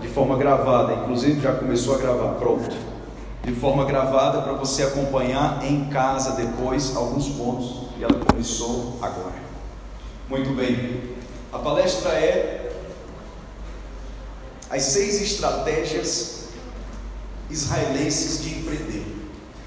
de forma gravada, inclusive já começou a gravar, pronto. De forma gravada para você acompanhar em casa depois alguns pontos e ela começou agora. Muito bem. A palestra é as seis estratégias israelenses de empreender.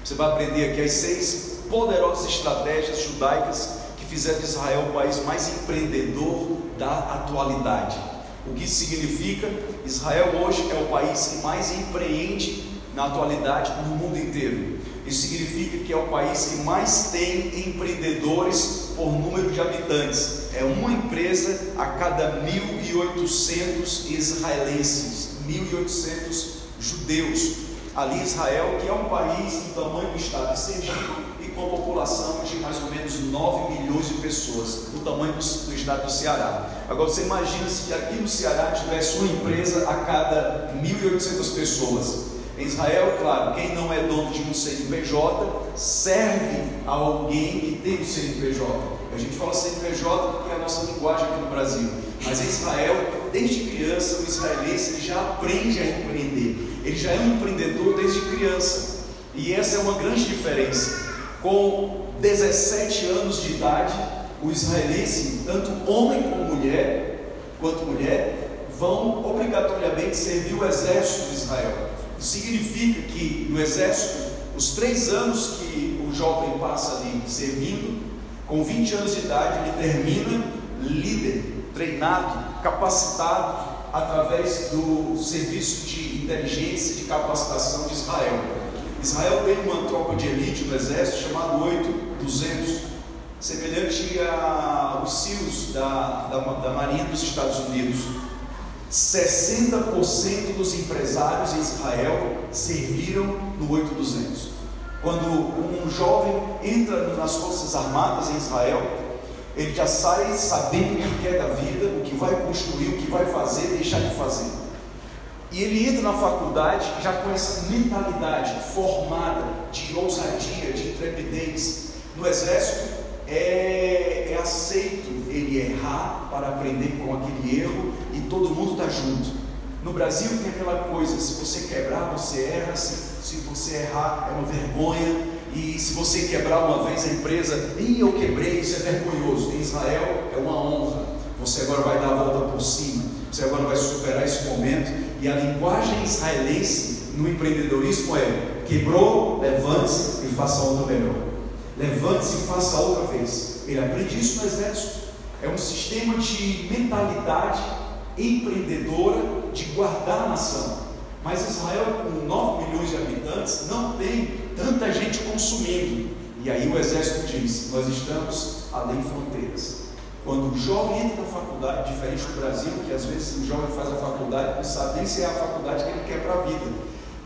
Você vai aprender aqui as seis poderosas estratégias judaicas que fizeram de Israel o país mais empreendedor da atualidade. O que significa? Israel hoje é o país que mais empreende na atualidade no mundo inteiro. Isso significa que é o país que mais tem empreendedores por número de habitantes. É uma empresa a cada 1.800 israelenses, 1.800 judeus. Ali Israel, que é um país do tamanho do estado de Sergipe com população de mais ou menos 9 milhões de pessoas, do tamanho do, do estado do Ceará. Agora você imagina se aqui no Ceará tivesse uma empresa a cada 1.800 pessoas. Em Israel, claro, quem não é dono de um CNPJ serve a alguém que tem um CNPJ. A gente fala CNPJ porque é a nossa linguagem aqui no Brasil. Mas em Israel, desde criança, o israelense já aprende a empreender. Ele já é um empreendedor desde criança. E essa é uma grande diferença. Com 17 anos de idade, o israelense, tanto homem como mulher, quanto mulher, vão obrigatoriamente servir o exército de Israel significa que no exército, os três anos que o jovem passa ali servindo, com 20 anos de idade, ele termina líder, treinado, capacitado através do serviço de inteligência e de capacitação de Israel. Israel tem uma tropa de elite no exército chamado 8200, semelhante aos SEALs da, da, da Marinha dos Estados Unidos. 60% dos empresários em Israel serviram no 8200. Quando um jovem entra nas Forças Armadas em Israel, ele já sai sabendo o que quer da vida, o que vai construir, o que vai fazer, deixar de fazer. E ele entra na faculdade já com essa mentalidade formada de ousadia, de intrepidez. No exército é, é aceito ele errar para aprender com aquele erro e todo mundo está junto. No Brasil tem aquela coisa: se você quebrar, você erra, se, se você errar, é uma vergonha, e se você quebrar uma vez a empresa, e eu quebrei, isso é vergonhoso. Em Israel é uma honra. Você agora vai dar a volta por cima, você agora vai superar esse momento. E a linguagem israelense no empreendedorismo é: quebrou, levante-se e faça outra melhor. Levante-se e faça outra vez. Ele aprende isso no exército. É um sistema de mentalidade empreendedora de guardar a nação. Mas Israel, com 9 milhões de habitantes, não tem tanta gente consumindo. E aí o exército diz: Nós estamos além fronteiras. Quando o jovem entra na faculdade, diferente do Brasil, que às vezes o jovem faz a faculdade, não sabe nem se é a faculdade que ele quer para a vida.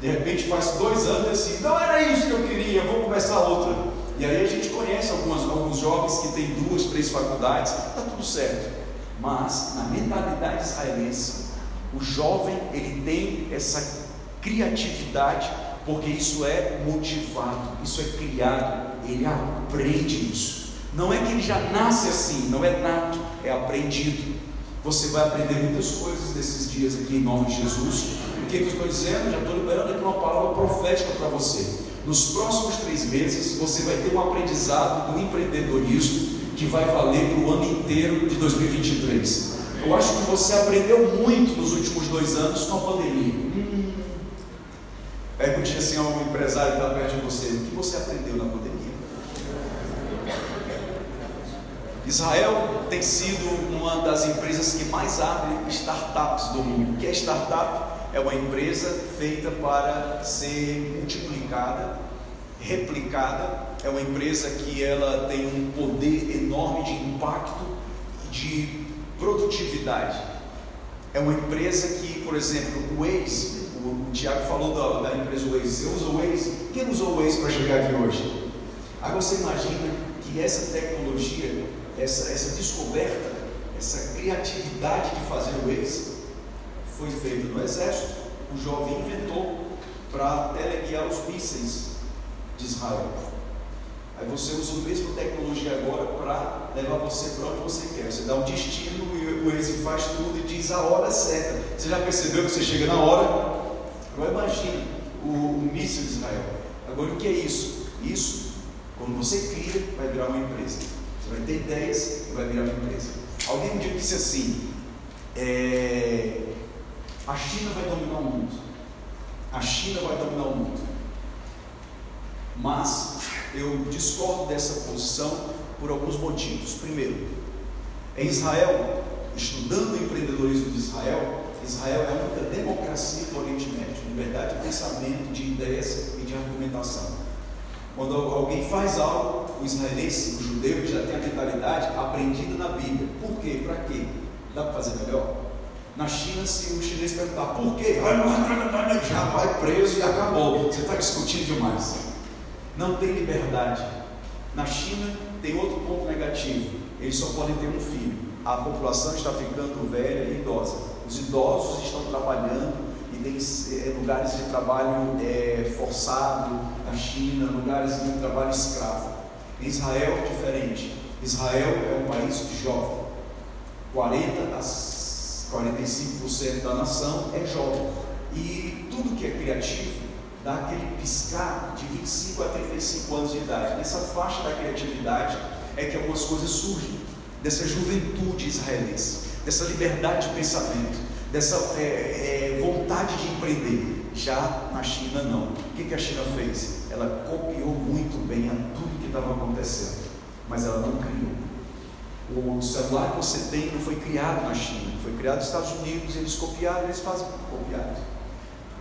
De repente faz dois anos e assim, não era isso que eu queria, vou começar outra. E aí a gente conhece algumas, alguns jovens que têm duas, três faculdades, está tudo certo. Mas na mentalidade israelense, o jovem ele tem essa criatividade, porque isso é motivado, isso é criado, ele aprende isso. Não é que ele já nasce assim, não é nato, é aprendido. Você vai aprender muitas coisas nesses dias aqui em nome de Jesus. O que, que eu estou dizendo? Já estou liberando aqui uma palavra profética para você. Nos próximos três meses, você vai ter um aprendizado do empreendedorismo que vai valer para o ano inteiro de 2023. Eu acho que você aprendeu muito nos últimos dois anos com a pandemia. Hum. Pergunte assim ao empresário que está perto de você: o que você aprendeu na pandemia? Israel tem sido uma das empresas que mais abre startups do mundo. O que é startup? é uma empresa feita para ser multiplicada, replicada, é uma empresa que ela tem um poder enorme de impacto de produtividade. É uma empresa que, por exemplo, o Waze, o, Tiago falou da, da, empresa Waze, você usa o Waze? Quem usou o Waze para chegar aqui hoje? Agora você imagina que essa tecnologia, essa, essa descoberta, essa criatividade de fazer o Waze, foi feito no exército, o jovem inventou para teleguiar os mísseis de Israel. Aí você usa a mesma tecnologia agora para levar você para onde você quer. Você dá um destino e do ex faz tudo e diz a hora certa. Você já percebeu que você chega na hora? Agora imagine o, o míssil de Israel. Agora o que é isso? Isso, quando você cria, vai virar uma empresa. Você vai ter ideias e vai virar uma empresa. Alguém um dia disse assim: é, a China vai dominar o mundo. A China vai dominar o mundo. Mas eu discordo dessa posição por alguns motivos. Primeiro, em Israel, estudando o empreendedorismo de Israel, Israel é a única democracia do Oriente Médio, liberdade de pensamento, de ideias e de argumentação. Quando alguém faz algo, o israelense, o judeu, já tem a mentalidade aprendida na Bíblia. Por quê? Para quê? Dá para fazer melhor? Na China, se o chinês perguntar por quê, já vai preso e acabou. Você está discutindo demais. Não tem liberdade. Na China, tem outro ponto negativo: eles só podem ter um filho. A população está ficando velha e idosa. Os idosos estão trabalhando é, lugares de trabalho é, forçado na China, lugares de trabalho escravo. Em Israel é diferente. Israel é um país jovem. 40 a 45% da nação é jovem. E tudo que é criativo dá aquele piscar de 25 a 35 anos de idade. Nessa faixa da criatividade é que algumas coisas surgem, dessa juventude israelense, dessa liberdade de pensamento, dessa é, é, vontade de empreender. Já na China, não. O que, que a China fez? Ela copiou muito bem a tudo que estava acontecendo, mas ela não criou. O celular que você tem não foi criado na China, foi criado nos Estados Unidos, eles copiaram, eles fazem copiado.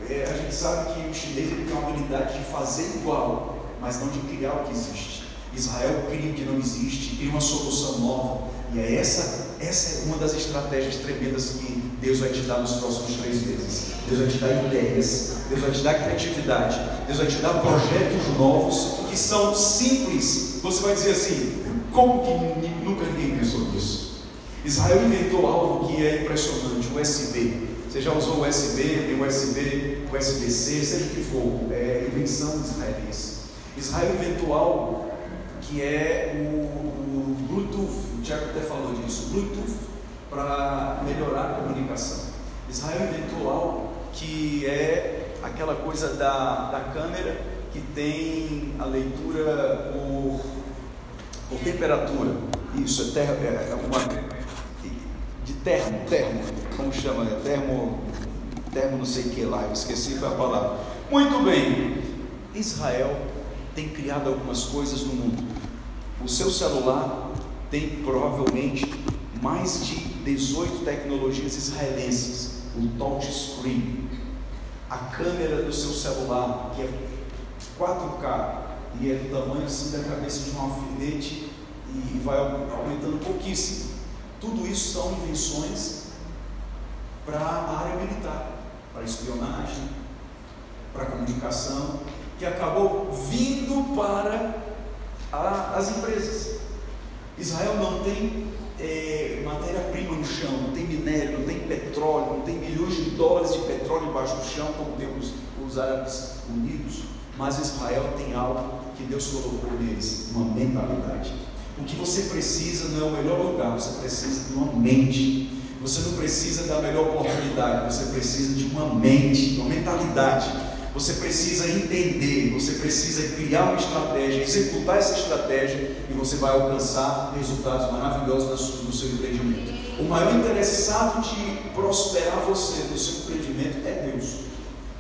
É, a gente sabe que o chinês tem uma habilidade de fazer igual, mas não de criar o que existe. Israel cria o que não existe, cria uma solução nova. E é essa, essa é uma das estratégias tremendas que Deus vai te dar nos próximos três meses. Deus vai te dar ideias, Deus vai te dar criatividade, Deus vai te dar projetos novos que são simples. Você vai dizer assim: como que nunca ninguém pensou nisso? Israel inventou algo que é impressionante, o USB. Você já usou USB, tem USB, USB-C, seja o que for, é invenção israelense. Israel inventou algo que é o, o Bluetooth, o Tiago até falou disso, Bluetooth para melhorar a comunicação. Israel inventou algo que é aquela coisa da, da câmera que tem a leitura por, por temperatura. Isso, é, ter, é, é uma de termo, termo, como chama? É termo, termo não sei que lá, esqueci a palavra. Muito bem, Israel tem criado algumas coisas no mundo. O seu celular tem provavelmente mais de 18 tecnologias israelenses. O touchscreen, a câmera do seu celular, que é 4K e é do tamanho assim da cabeça de um alfinete e vai aumentando pouquíssimo. Tudo isso são invenções para a área militar, para espionagem, para comunicação, que acabou vindo para a, as empresas. Israel não tem é, matéria-prima no chão, não tem minério, não tem petróleo, não tem milhões de dólares de petróleo embaixo do chão, como tem os, os Árabes Unidos, mas Israel tem algo que Deus colocou neles, uma mentalidade. O que você precisa não é o melhor lugar, você precisa de uma mente. Você não precisa da melhor oportunidade, você precisa de uma mente, uma mentalidade. Você precisa entender, você precisa criar uma estratégia, executar essa estratégia e você vai alcançar resultados maravilhosos no seu empreendimento. O maior interessado de prosperar você no seu empreendimento é Deus.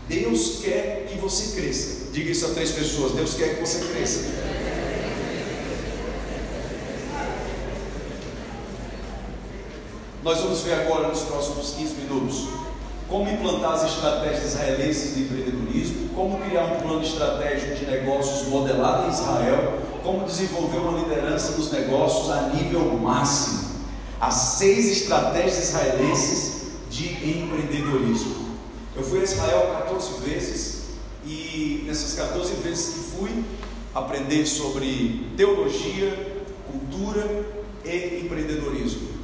Deus quer que você cresça. Diga isso a três pessoas: Deus quer que você cresça. Nós vamos ver agora nos próximos 15 minutos como implantar as estratégias israelenses de empreendedorismo, como criar um plano estratégico de negócios modelado em Israel, como desenvolver uma liderança dos negócios a nível máximo. As seis estratégias israelenses de empreendedorismo. Eu fui a Israel 14 vezes e nessas 14 vezes que fui aprender sobre teologia, cultura e empreendedorismo.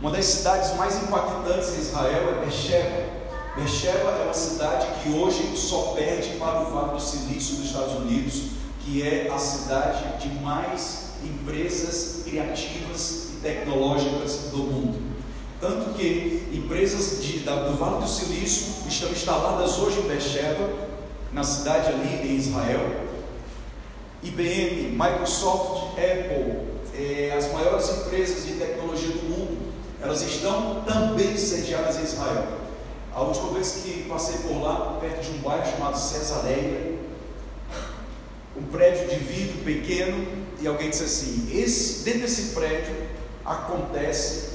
Uma das cidades mais impactantes em Israel é Beersheba. Beersheba é uma cidade que hoje só perde para o Vale do Silício dos Estados Unidos, que é a cidade de mais empresas criativas e tecnológicas do mundo. Tanto que empresas de, da, do Vale do Silício estão instaladas hoje em Beersheba, na cidade ali em Israel. IBM, Microsoft, Apple, eh, as maiores empresas de tecnologia do mundo, elas estão também sediadas em Israel. A última vez que passei por lá, perto de um bairro chamado Cesareia, um prédio de vidro pequeno, e alguém disse assim: esse, dentro desse prédio acontece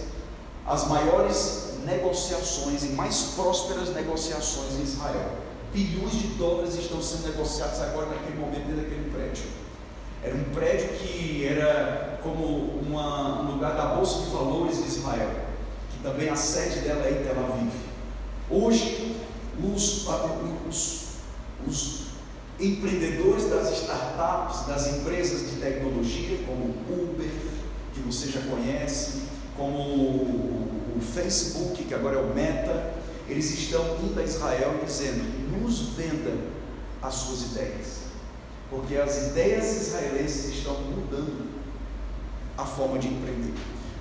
as maiores negociações e mais prósperas negociações em Israel. Bilhões de dólares estão sendo negociados agora naquele momento dentro daquele prédio. Era um prédio que era como uma, um lugar da Bolsa de Valores de Israel, que também a sede dela é em Tel Aviv. Hoje, os, os, os empreendedores das startups, das empresas de tecnologia, como o Uber, que você já conhece, como o Facebook, que agora é o Meta, eles estão indo a Israel dizendo: nos venda as suas ideias, porque as ideias israelenses estão mudando a forma de empreender.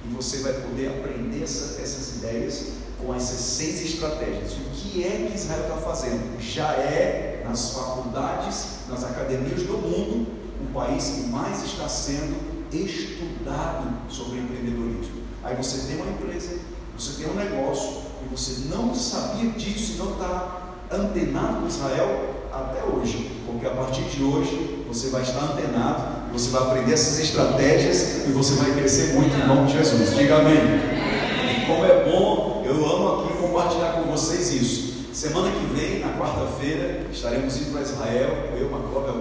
E você vai poder aprender essa, essas ideias com essas seis estratégias. O que é que Israel está fazendo? Já é, nas faculdades, nas academias do mundo, o país que mais está sendo estudado sobre empreendedorismo. Aí você tem uma empresa, você tem um negócio, e você não sabia disso não está antenado com Israel até hoje, porque a partir de hoje você vai estar antenado, você vai aprender essas estratégias e você vai crescer muito em nome de Jesus. Diga amém. E como é bom, eu amo aqui compartilhar com vocês isso. Semana que vem, na quarta-feira, estaremos indo para Israel, eu, Macóvia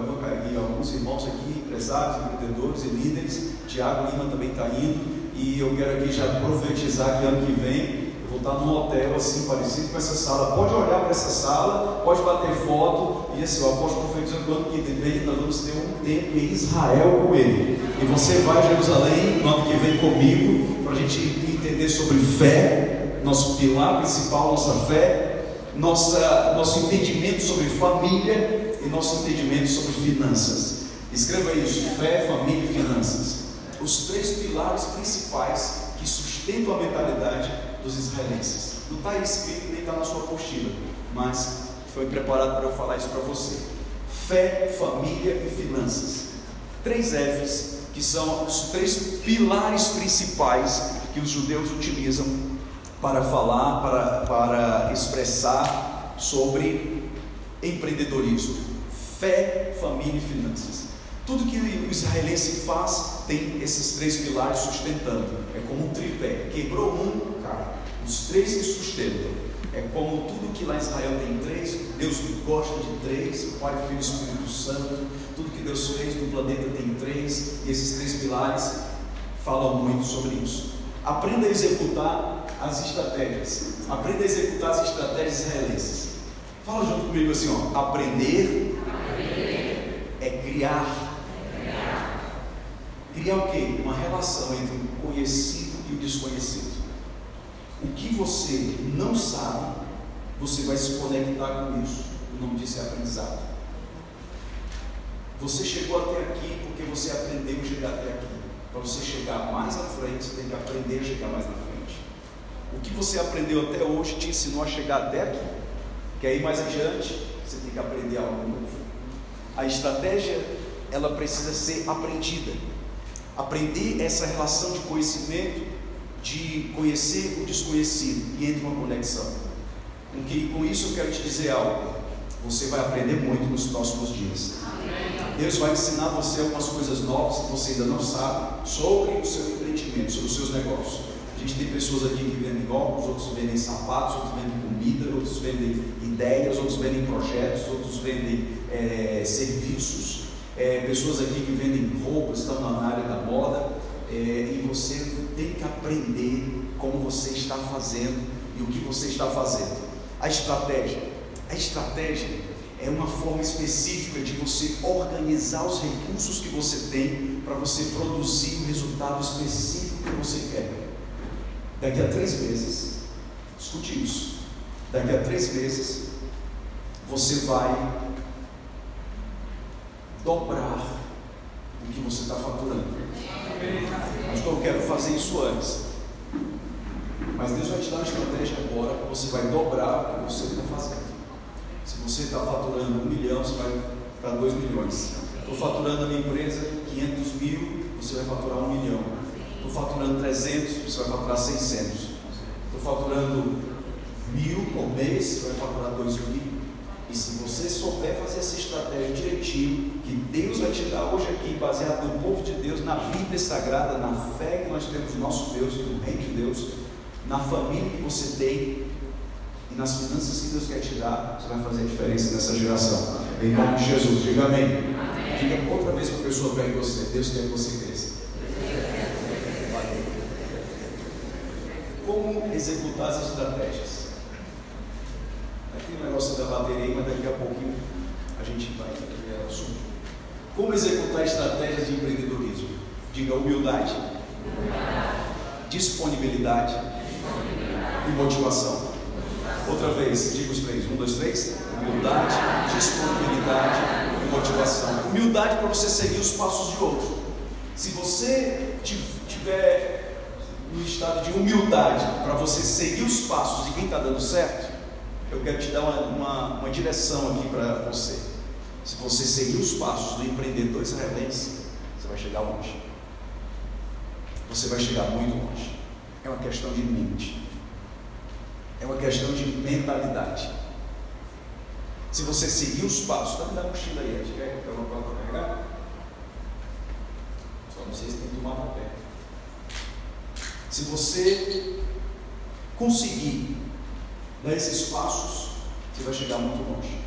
e alguns irmãos aqui, empresários, empreendedores e líderes. Tiago Lima também está indo. E eu quero aqui já profetizar que ano que vem eu vou estar num hotel assim, parecido com essa sala. Pode olhar para essa sala, pode bater foto. E assim, o apóstolo profetizando que ano que vem nós vamos ter um tempo em Israel com ele. E você vai a Jerusalém no ano que vem comigo, para a gente entender sobre fé, nosso pilar principal, nossa fé, nossa, nosso entendimento sobre família e nosso entendimento sobre finanças. Escreva isso: fé, família e finanças. Os três pilares principais que sustentam a mentalidade dos israelenses. Não está escrito nem está na sua apostila, mas foi preparado para eu falar isso para você. Fé, família e finanças. Três F's que são os três pilares principais que os judeus utilizam para falar, para, para expressar sobre empreendedorismo: fé, família e finanças. Tudo que o israelense faz tem esses três pilares sustentando. É como um tripé. Quebrou um, cara. Os três que sustentam. É como tudo que lá em Israel tem três. Deus gosta de três. Pai, Filho e Espírito Santo. Tudo que Deus fez no planeta tem três. E esses três pilares falam muito sobre isso. Aprenda a executar as estratégias. Aprenda a executar as estratégias israelenses. Fala junto comigo assim, ó. Aprender, Aprender. é criar Criar o quê? Uma relação entre o conhecido e o desconhecido. O que você não sabe, você vai se conectar com isso. O nome disso é aprendizado. Você chegou até aqui porque você aprendeu a chegar até aqui. Para você chegar mais à frente, você tem que aprender a chegar mais na frente. O que você aprendeu até hoje te ensinou a chegar até aqui. Quer ir mais adiante, você tem que aprender algo novo. A estratégia, ela precisa ser aprendida aprender essa relação de conhecimento, de conhecer o desconhecido e entre uma conexão. Com, que, com isso eu quero te dizer algo. Você vai aprender muito nos próximos dias. Deus vai ensinar você algumas coisas novas que você ainda não sabe sobre o seu empreendimento, sobre os seus negócios. A gente tem pessoas aqui que vendem óculos, outros vendem sapatos, outros vendem comida, outros vendem ideias, outros vendem projetos, outros vendem é, serviços é, pessoas aqui que vendem roupas, estão na área da moda, é, e você tem que aprender como você está fazendo e o que você está fazendo. A estratégia. A estratégia é uma forma específica de você organizar os recursos que você tem para você produzir o resultado específico que você quer. Daqui a três meses, escute isso. Daqui a três meses, você vai dobrar o que você está faturando. Mas eu quero fazer isso antes. Mas Deus vai te dar uma estratégia agora você vai dobrar o que você está fazendo. Você está faturando um milhão, você vai para dois milhões. Estou faturando a minha empresa 500 mil, você vai faturar um milhão. Estou faturando 300, você vai faturar 600. Estou faturando mil por mês, você vai faturar dois mil. E se você souber fazer essa estratégia direitinho, que Deus vai te dar hoje aqui, baseado no povo de Deus, na Bíblia Sagrada, na fé que nós temos no nosso Deus, no Reino de Deus, na família que você tem e nas finanças que Deus quer te dar, você vai fazer a diferença nessa geração. Em nome de Jesus, diga amém. amém. Diga outra vez para a pessoa perto de você: Deus quer que você cresça. Como executar as estratégias? Aqui o negócio da bateria, mas daqui a pouquinho a gente vai ver o assunto. Como executar estratégias de empreendedorismo? Diga humildade, disponibilidade, disponibilidade. e motivação. Outra vez, diga os três: um, dois, três. Humildade, disponibilidade e motivação. Humildade para você seguir os passos de outro. Se você tiver no estado de humildade para você seguir os passos de quem está dando certo, eu quero te dar uma, uma, uma direção aqui para você. Se você seguir os passos do empreendedor israelense, você vai chegar longe. Você vai chegar muito longe. É uma questão de mente. É uma questão de mentalidade. Se você seguir os passos, tá me dá mochila aí, acho que é uma coisa para carregar. Só não sei se tem que tomar papel. Se você conseguir dar esses passos, você vai chegar muito longe.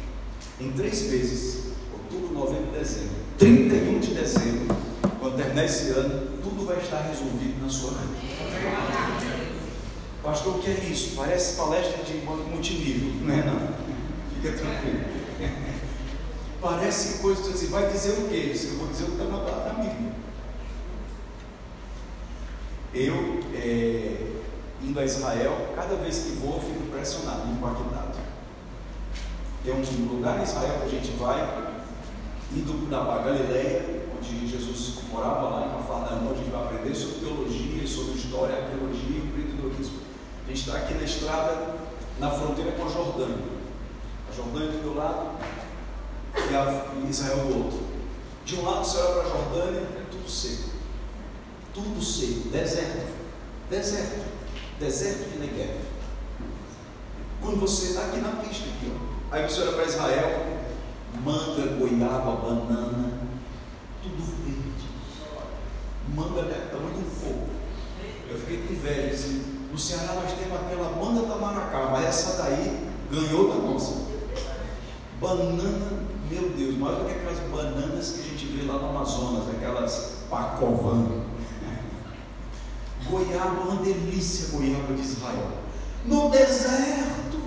Em três meses, outubro, novembro e dezembro, 31 de dezembro, quando terminar esse ano, tudo vai estar resolvido na sua vida. Pastor, o que é isso? Parece palestra de multinível, não é não? Fica tranquilo. Parece coisa assim, vai dizer o quê? Eu vou dizer o que está na Bíblia. Eu, é, indo a Israel, cada vez que vou, eu fico impressionado, impactado. Tem um lugar em Israel que a gente vai, indo para Galileia, onde Jesus morava lá em Cafarnaum, a gente vai aprender sobre teologia, sobre história, arqueologia e empreendedorismo. Gente está aqui na estrada, na fronteira com a Jordânia. A Jordânia do meu lado e a Israel do outro. De um lado você olha para a Jordânia, é tudo seco. Tudo seco, deserto. Deserto. Deserto de Negev. Quando você está aqui na pista, aqui, ó. aí você olha para Israel, manga, goiaba, banana, tudo verde. Manga é tamanho um fogo. Eu fiquei com inveja, assim, no Ceará nós temos aquela manga tamaracá, mas essa daí ganhou da nossa. Banana, meu Deus, maior do que aquelas bananas que a gente vê lá no Amazonas, aquelas pacovan. Goiaba, uma delícia goiaba de Israel. No deserto.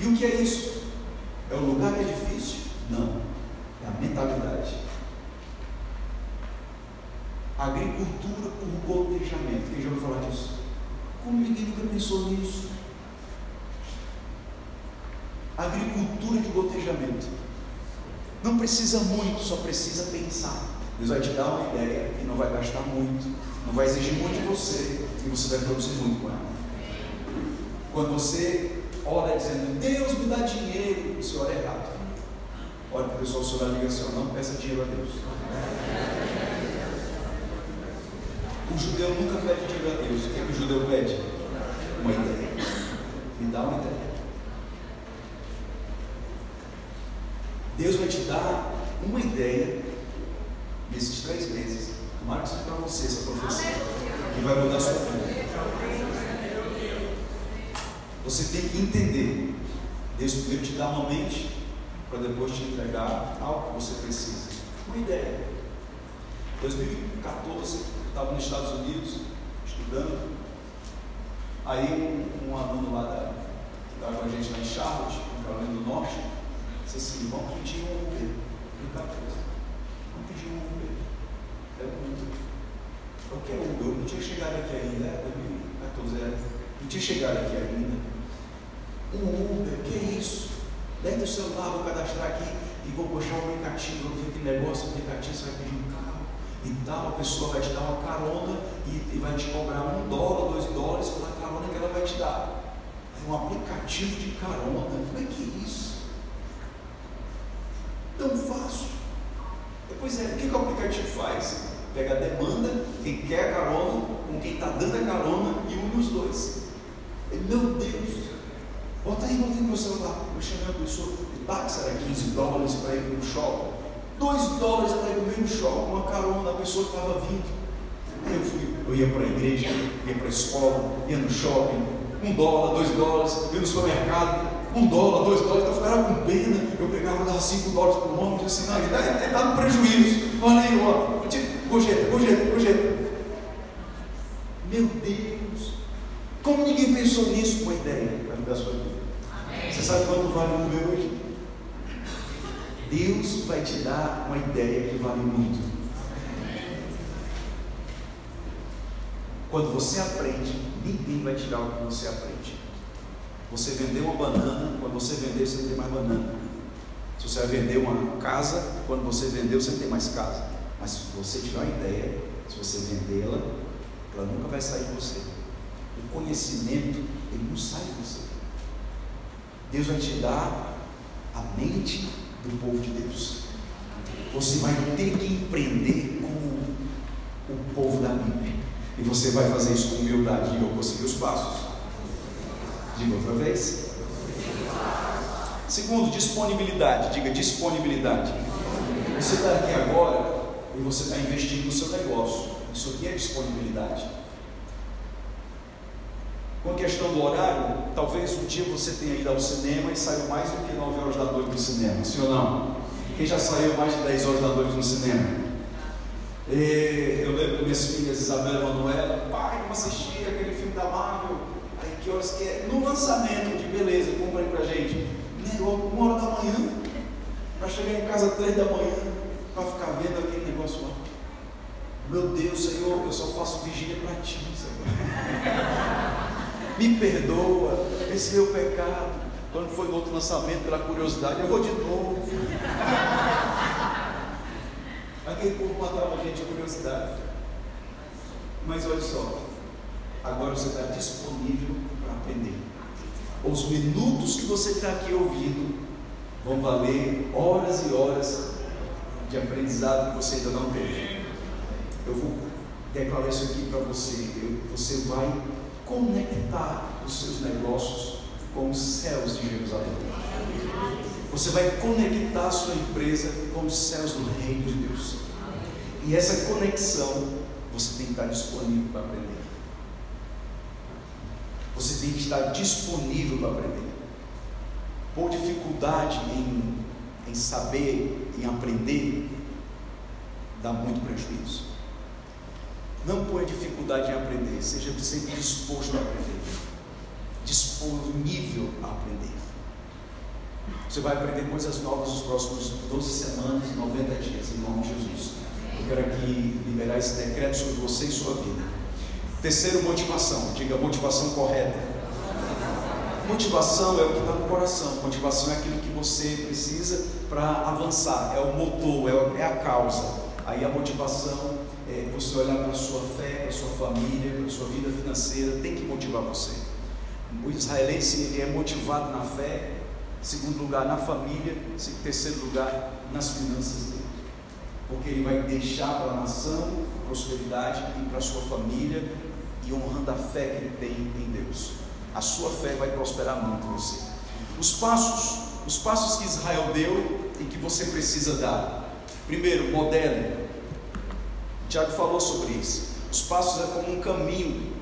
E o que é isso? É o lugar que é difícil? Não. É a mentalidade. Agricultura por gotejamento. Quem já ouviu falar disso? Como ninguém nunca pensou nisso? Agricultura de gotejamento. Não precisa muito, só precisa pensar. Deus vai te dar uma ideia e não vai gastar muito, não vai exigir muito de você e você vai produzir muito com ela. Quando você ora dizendo, Deus me dá dinheiro, você ora errado. Olha para o pessoal, o senhor da ligação, não peça dinheiro a Deus. O judeu nunca pede dinheiro a Deus. O que, é que o judeu pede? Uma ideia. Me dá uma ideia. Deus vai te dar uma ideia nesses três meses. Seja para você essa profecia. Que vai mudar a sua vida. Você tem que entender. Deus primeiro te dá uma mente para depois te entregar algo que você precisa. Uma ideia. 2014, estava nos Estados Unidos estudando. Aí um, um aluno lá da, que estava com a gente lá em Charlotte, no Carolina do Norte, disse assim, vamos pedir um Uber. No 14. Vamos pedir um Uber. Era muito. Qualquer Uber, eu não tinha chegado aqui ainda, era 2014, era. Não tinha chegado aqui ainda. Um Uber, que é isso? Dentro do celular, vou cadastrar aqui e vou puxar o aplicativo, vou ver que negócio, aplicativo, você vai pedir e tal, a pessoa vai te dar uma carona e, e vai te cobrar um dólar, dois dólares pela carona que ela vai te dar. É um aplicativo de carona. Como é que é isso? Tão fácil. Pois é, o que, que o aplicativo faz? Pega a demanda, quem quer a carona, com quem está dando a carona e une os dois. Meu Deus, bota aí, bota aí meu celular. Eu chamei a pessoa, o táxi era 15 dólares para ir para o shopping. 2 dólares para ir para o mesmo shopping, uma carona da pessoa que estava vindo. Eu fui, eu ia para a igreja, ia para a escola, ia no shopping, um dólar, dois dólares, ia no supermercado, um dólar, dois dólares, então eu ficava com pena, eu pegava, dava cinco dólares por homem, e disse assim, não, ele está no prejuízo, olha aí, ó, gorjeta, gorjeta, gorjeta. Meu Deus, como ninguém pensou nisso, uma ideia para mudar a sua vida. Você sabe quanto vale um meu hoje? Deus vai te dar uma ideia que vale muito. Quando você aprende, ninguém vai tirar o que você aprende. Você vendeu uma banana, quando você vender, você não tem mais banana. Se você vai vender uma casa, quando você vendeu, você não tem mais casa. Mas se você tiver uma ideia, se você vendê-la, ela nunca vai sair de você. O conhecimento, ele não sai de você. Deus vai te dar a mente do povo de Deus. Você vai ter que empreender como o povo da Bíblia. E você vai fazer isso com humildade. E eu vou seguir os passos. Diga outra vez. Segundo, disponibilidade. Diga disponibilidade. Você está aqui agora e você está investindo no seu negócio. Isso aqui é disponibilidade. Com a questão do horário, talvez um dia você tenha ido ao cinema e saiu mais do que 9 horas da noite no cinema, sim ou não? Quem já saiu mais de 10 horas da noite no cinema? E eu lembro minhas filhas Isabela e Manuela, pai, vamos assistir aquele filme da Marvel. Aí que horas que é? No lançamento de beleza, compra aí pra gente. Uma hora da manhã, para chegar em casa três da manhã, para ficar vendo aquele negócio lá. Meu Deus, Senhor, eu só faço vigília para ti, Senhor. Me perdoa esse meu pecado. Quando foi no outro lançamento, pela curiosidade, eu vou de novo. Aquele povo matava a gente a curiosidade. Mas olha só, agora você está disponível para aprender. Os minutos que você está aqui ouvindo vão valer horas e horas de aprendizado que você ainda não teve. Eu vou declarar isso aqui para você. você vai conectar os seus negócios com os céus de Jerusalém. Você vai conectar a sua empresa com os céus do reino de Deus. E essa conexão você tem que estar disponível para aprender. Você tem que estar disponível para aprender. Por dificuldade em, em saber, em aprender, dá muito prejuízo. Não ponha dificuldade em aprender, seja sempre disposto a aprender, disponível a aprender. Você vai aprender coisas novas nos próximos 12 semanas, 90 dias, em nome de Jesus. Eu quero aqui liberar esse decreto sobre você e sua vida. Terceiro, motivação. Diga motivação correta. Motivação é o que está no coração. Motivação é aquilo que você precisa para avançar. É o motor, é a causa. Aí a motivação é, você olhar para a sua fé, para a sua família, para a sua vida financeira, tem que motivar você. O israelense ele é motivado na fé, segundo lugar na família, terceiro lugar nas finanças dele. Porque ele vai deixar para a nação prosperidade e para a sua família e honrando a fé que ele tem em Deus. A sua fé vai prosperar muito você. Os passos, os passos que Israel deu e que você precisa dar. Primeiro, modele Tiago falou sobre isso. Os passos é como um caminho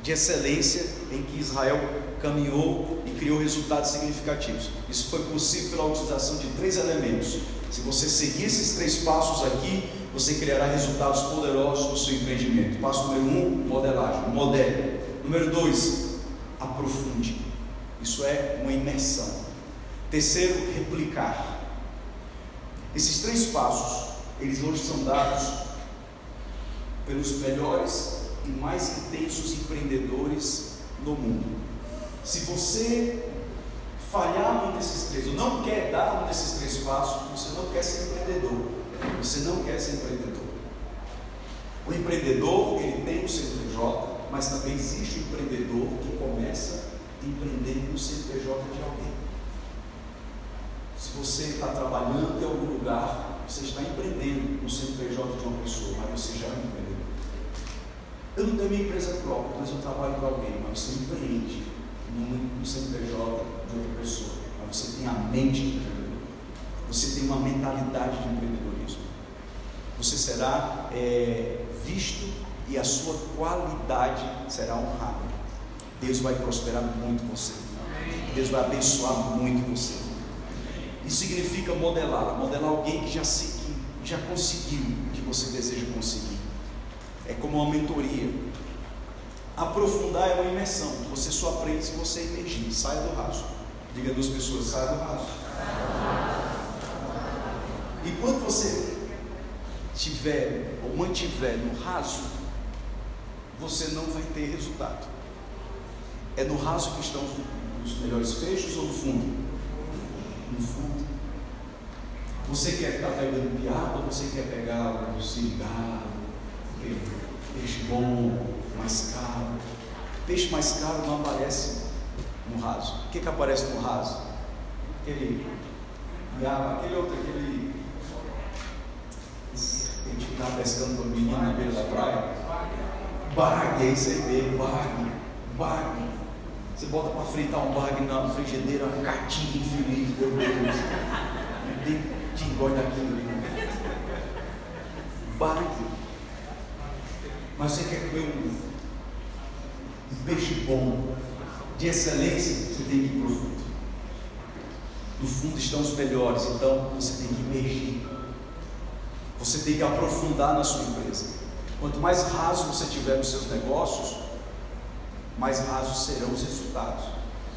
de excelência em que Israel caminhou e criou resultados significativos. Isso foi possível pela utilização de três elementos. Se você seguir esses três passos aqui, você criará resultados poderosos no seu empreendimento. Passo número um, modelagem, modele. Número dois, aprofunde. Isso é uma imersão. Terceiro, replicar. Esses três passos, eles hoje são dados pelos melhores e mais intensos empreendedores no mundo. Se você falhar num desses três, ou não quer dar um desses três passos, você não quer ser empreendedor. Você não quer ser empreendedor. O empreendedor, ele tem o CNPJ, mas também existe o empreendedor que começa empreendendo no CNPJ de alguém. Se você está trabalhando em algum lugar, você está empreendendo no CNPJ de uma pessoa, mas você já é um empreendedor. Eu não tenho minha empresa própria, mas eu trabalho para alguém, mas você empreende no, CNPJ de outra pessoa, mas você tem a mente de empreendedor. Você tem uma mentalidade de empreendedorismo. Você será é, visto e a sua qualidade será honrada. Deus vai prosperar muito você. Deus vai abençoar muito você. Isso significa modelar, modelar alguém que já, se, que já conseguiu o que você deseja conseguir. É como uma mentoria. Aprofundar é uma imersão. Você só aprende se você emergir. Sai do raso. Diga a duas pessoas: sai do raso. Enquanto você tiver ou mantiver no raso, você não vai ter resultado. É no raso que estão os melhores peixes ou no fundo? No fundo. Você quer ficar pegando piada ou você quer pegar o cigarro, peixe bom, mais caro? Peixe mais caro não aparece no raso. O que, que aparece no raso? Aquele piaba, aquele outro, aquele. A gente ficava pescando com o menino na beira da praia. Bag, é isso aí mesmo, bag, bag. Você bota para fritar um bag na frigideira, uma cartinha infeliz, meu Deus. Quem gosta daquilo? Bag. Mas você quer comer um, um peixe bom, de excelência, você tem que ir para o fundo. No fundo estão os melhores, então você tem que emergir. Você tem que aprofundar na sua empresa. Quanto mais raso você tiver nos seus negócios, mais rasos serão os resultados.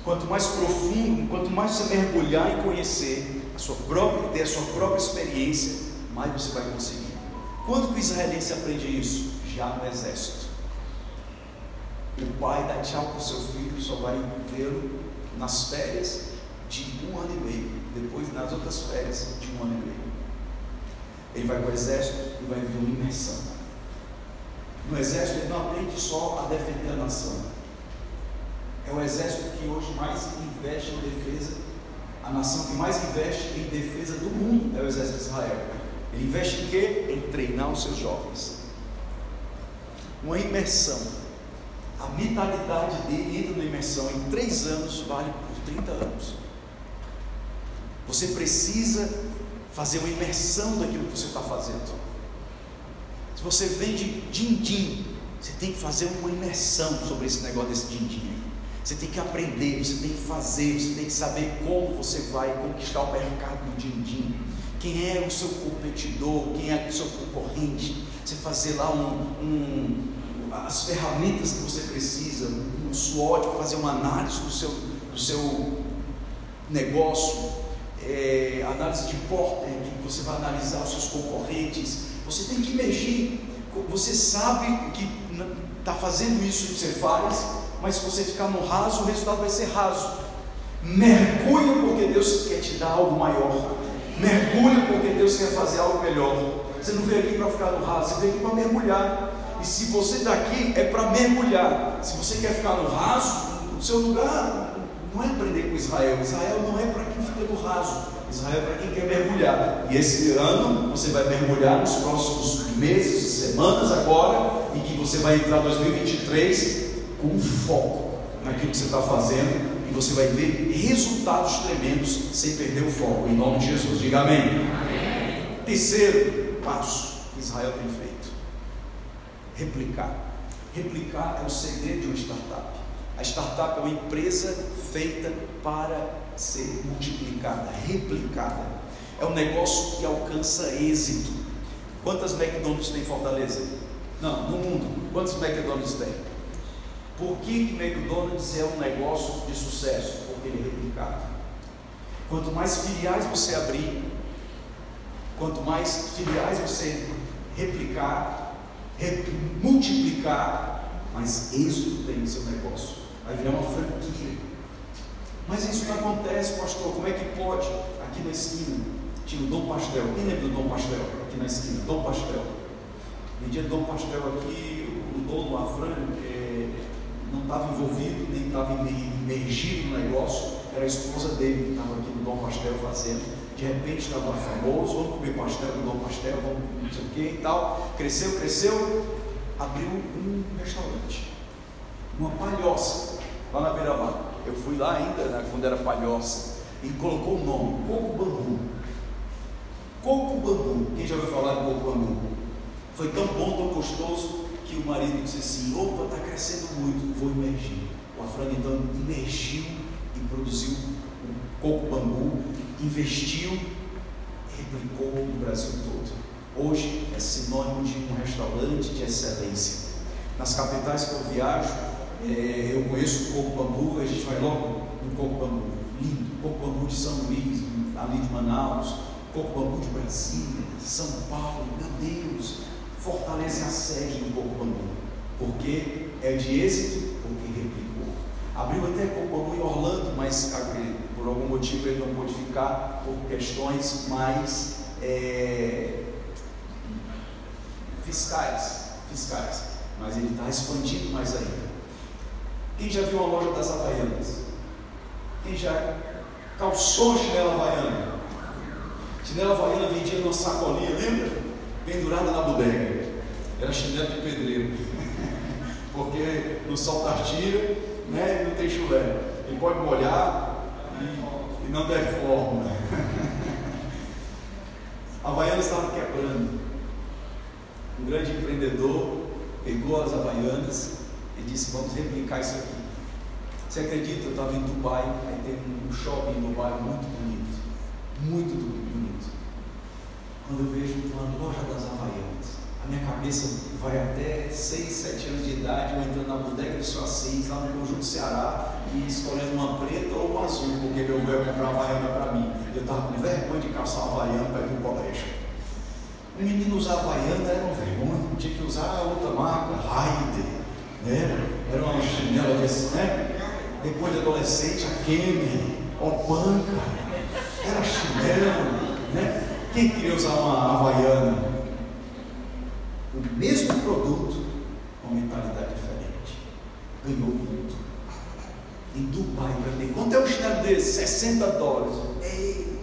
Quanto mais profundo, quanto mais você mergulhar em conhecer a sua própria, ter a sua própria experiência, mais você vai conseguir. Quando que o israelense aprende isso? Já no exército. O pai dá tchau para o seu filho, só vai vê-lo nas férias de um ano e meio. Depois, nas outras férias, de um ano e meio. Ele vai para o exército e vai ver uma imersão. No exército, ele não aprende só a defender a nação. É o exército que hoje mais investe em defesa, a nação que mais investe em defesa do mundo é o exército de Israel. Ele investe em quê? Em treinar os seus jovens. Uma imersão. A mentalidade dele entra na imersão em três anos, vale por 30 anos. Você precisa fazer uma imersão daquilo que você está fazendo. Se você vende din-din, você tem que fazer uma imersão sobre esse negócio desse din-din. Você tem que aprender, você tem que fazer, você tem que saber como você vai conquistar o mercado do din-din. Quem é o seu competidor, quem é o seu concorrente. Você fazer lá um, um as ferramentas que você precisa, um SWOT para fazer uma análise do seu, do seu negócio, é, análise de porta, que você vai analisar os seus concorrentes. Você tem que mexer. Você sabe que está fazendo isso que você faz, mas se você ficar no raso, o resultado vai ser raso. Mergulha porque Deus quer te dar algo maior. Mergulha porque Deus quer fazer algo melhor. Você não veio aqui para ficar no raso, você veio aqui para mergulhar. E se você está aqui, é para mergulhar. Se você quer ficar no raso, o seu lugar não é aprender com Israel. Israel não é para quem fica no raso. Israel é para quem quer mergulhar. E esse ano você vai mergulhar nos próximos meses e semanas agora, e que você vai entrar em 2023 com foco naquilo que você está fazendo e você vai ver resultados tremendos sem perder o foco. Em nome de Jesus, diga amém. amém. Terceiro passo que Israel tem feito: replicar. Replicar é o segredo de uma startup. A startup é uma empresa feita para ser multiplicada, replicada. É um negócio que alcança êxito. Quantas McDonald's tem em Fortaleza? Não, no mundo. Quantos McDonald's tem? Por que, McDonald's é um negócio de sucesso? Porque ele é replicado. Quanto mais filiais você abrir, quanto mais filiais você replicar, multiplicar, mais êxito tem no seu negócio. Vai virar uma franquia. Mas isso não acontece, pastor. Como é que pode? Aqui na esquina tinha o Dom Pastel. Quem lembra do Dom Pastel? Aqui na esquina, Dom Pastel. Vendia Dom Pastel aqui, o dono, Afran, é, não estava envolvido, nem estava imergido no negócio, era a esposa dele que estava aqui no Dom Pastel fazendo. De repente estava famoso, vamos comer pastel do Dom Pastel, vamos não sei o que e tal. Cresceu, cresceu, abriu um restaurante, uma palhoça, lá na beira-mar. Eu fui lá ainda, né, quando era palhoça, e colocou o nome, Coco Bambu. Coco Bambu, quem já ouviu falar de Coco Bambu? Foi tão bom, tão gostoso, que o marido disse assim: opa, está crescendo muito, vou imergir. O Afrânio então imergiu e produziu o coco bambu, investiu, replicou no Brasil todo. Hoje é sinônimo de um restaurante de excelência. Nas capitais que eu viajo, é, eu conheço o coco bambu, a gente vai logo no coco bambu, lindo, coco bambu de São Luís, ali de Manaus, coco bambu de Brasília, São Paulo, meu Deus, fortalece a sede do coco bambu, porque é de êxito, porque replicou. Abriu até coco bambu em Orlando, mas por algum motivo ele não pôde ficar por questões mais é, fiscais, fiscais. Mas ele está expandindo mais ainda. Quem já viu a loja das Havaianas? Quem já calçou chinela havaiana? Chinela havaiana vendia numa sacolinha, lembra? Pendurada na bodega. Era chinelo de pedreiro. Porque no sol tá tira, né? Não tem chulé. Ele pode molhar e, não deforma. A Havaiana estava quebrando. Um grande empreendedor pegou as Havaianas e disse: Vamos replicar isso aqui. Você acredita? Eu estava em Dubai, aí tem um shopping em Dubai muito bonito. Muito bonito. Quando eu vejo uma loja das Havaianas, minha cabeça vai até 6, 7 anos de idade, eu entrando na bodega do seu Assis, lá no Conjunto Ceará, e escolhendo uma preta ou uma azul, porque meu comprar uma Havaiana para mim. Eu estava com vergonha de calçar Havaiana para ir para o colégio. O menino usar Havaiana era uma vergonha, tinha que usar outra marca, Raider, né? era uma chinela desse, né? Depois de adolescente, a Kemi, Opanca, era chinelo, né? Quem queria usar uma Havaiana? O mesmo produto, com mentalidade diferente. Ganhou muito. Em Dubai, para Quanto é um chinelo desse? 60 dólares. Ei,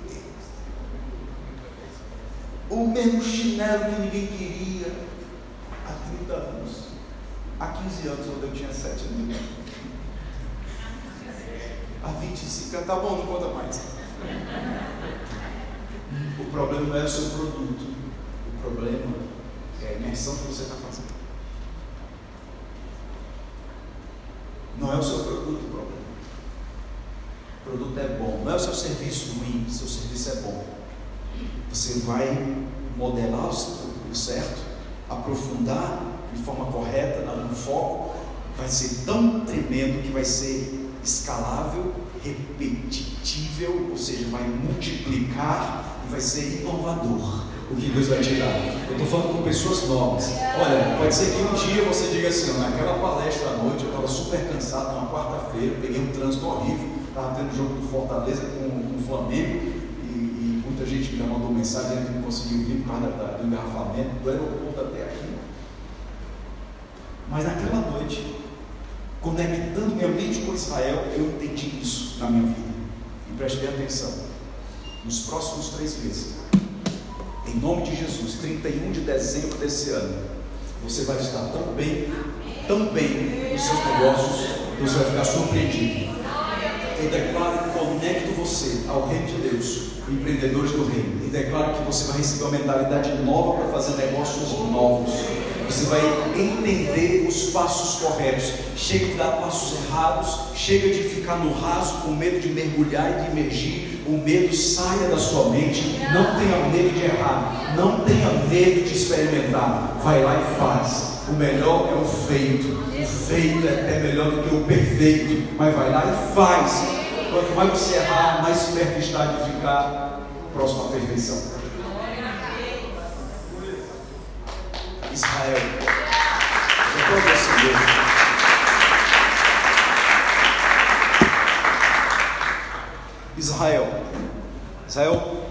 o mesmo chinelo que ninguém queria há 30 anos. Há 15 anos, quando eu tinha 7 anos. Há 25 anos, tá bom, não conta mais. O problema não é o seu produto. O problema é a imersão que você está fazendo. Não é o seu produto o problema. O produto é bom. Não é o seu serviço ruim, seu serviço é bom. Você vai modelar o certo, aprofundar de forma correta, no foco, vai ser tão tremendo que vai ser escalável, repetitível, ou seja, vai multiplicar e vai ser inovador. O que Deus vai te dar. Eu estou falando com pessoas novas. Olha, pode ser que um dia você diga assim: naquela palestra à noite eu estava super cansado, numa quarta-feira, peguei um trânsito horrível, estava tendo jogo do Fortaleza com, com o Flamengo muita gente me mandou mensagem que não conseguiu vir por causa do engarrafamento do aeroporto até aqui. Mas naquela noite, conectando minha mente com Israel, eu entendi isso na minha vida. E preste bem atenção. Nos próximos três meses, em nome de Jesus, 31 de dezembro desse ano, você vai estar tão bem, tão bem nos seus negócios, que você vai ficar surpreendido. Eu declaro e conecto você ao reino de Deus empreendedores do reino. E declaro que você vai receber uma mentalidade nova para fazer negócios novos. Você vai entender os passos corretos. Chega de dar passos errados, chega de ficar no raso com medo de mergulhar e de emergir. O medo saia da sua mente. Não tenha medo de errar. Não tenha medo de experimentar. Vai lá e faz. O melhor é o feito. O feito é melhor do que o perfeito. Mas vai lá e faz Quanto mais você errar, mais perto está de ficar próximo à perfeição. Israel. Eu Israel. Israel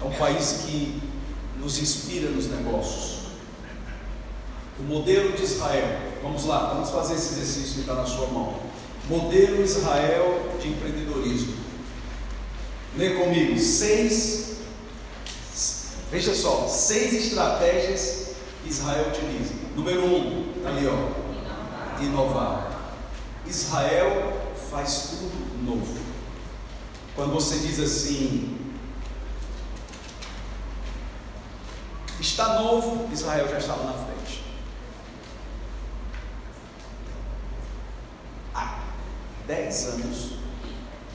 é um país que nos inspira nos negócios. O modelo de Israel. Vamos lá, vamos fazer esse exercício que está na sua mão. Modelo Israel de empreendedorismo. Lê comigo. Seis. Veja só, seis estratégias que Israel utiliza. Número um, está ali, ó. Inovar. Israel faz tudo novo. Quando você diz assim, está novo, Israel já estava na frente. Há 10 anos,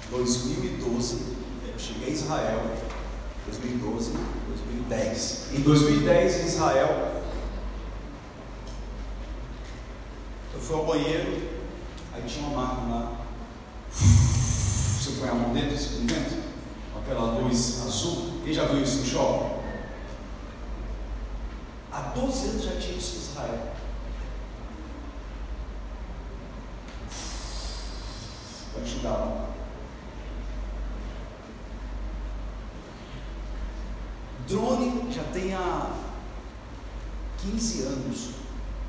2012, eu cheguei a Israel, 2012, 2010. Em 2010, em Israel, eu fui ao banheiro, aí tinha uma máquina lá. Você põe a mão dentro desse vento, com aquela luz azul. Quem já viu isso no shopping? Há 12 anos já tinha isso em Israel. Vai lá. Drone já tem há 15 anos.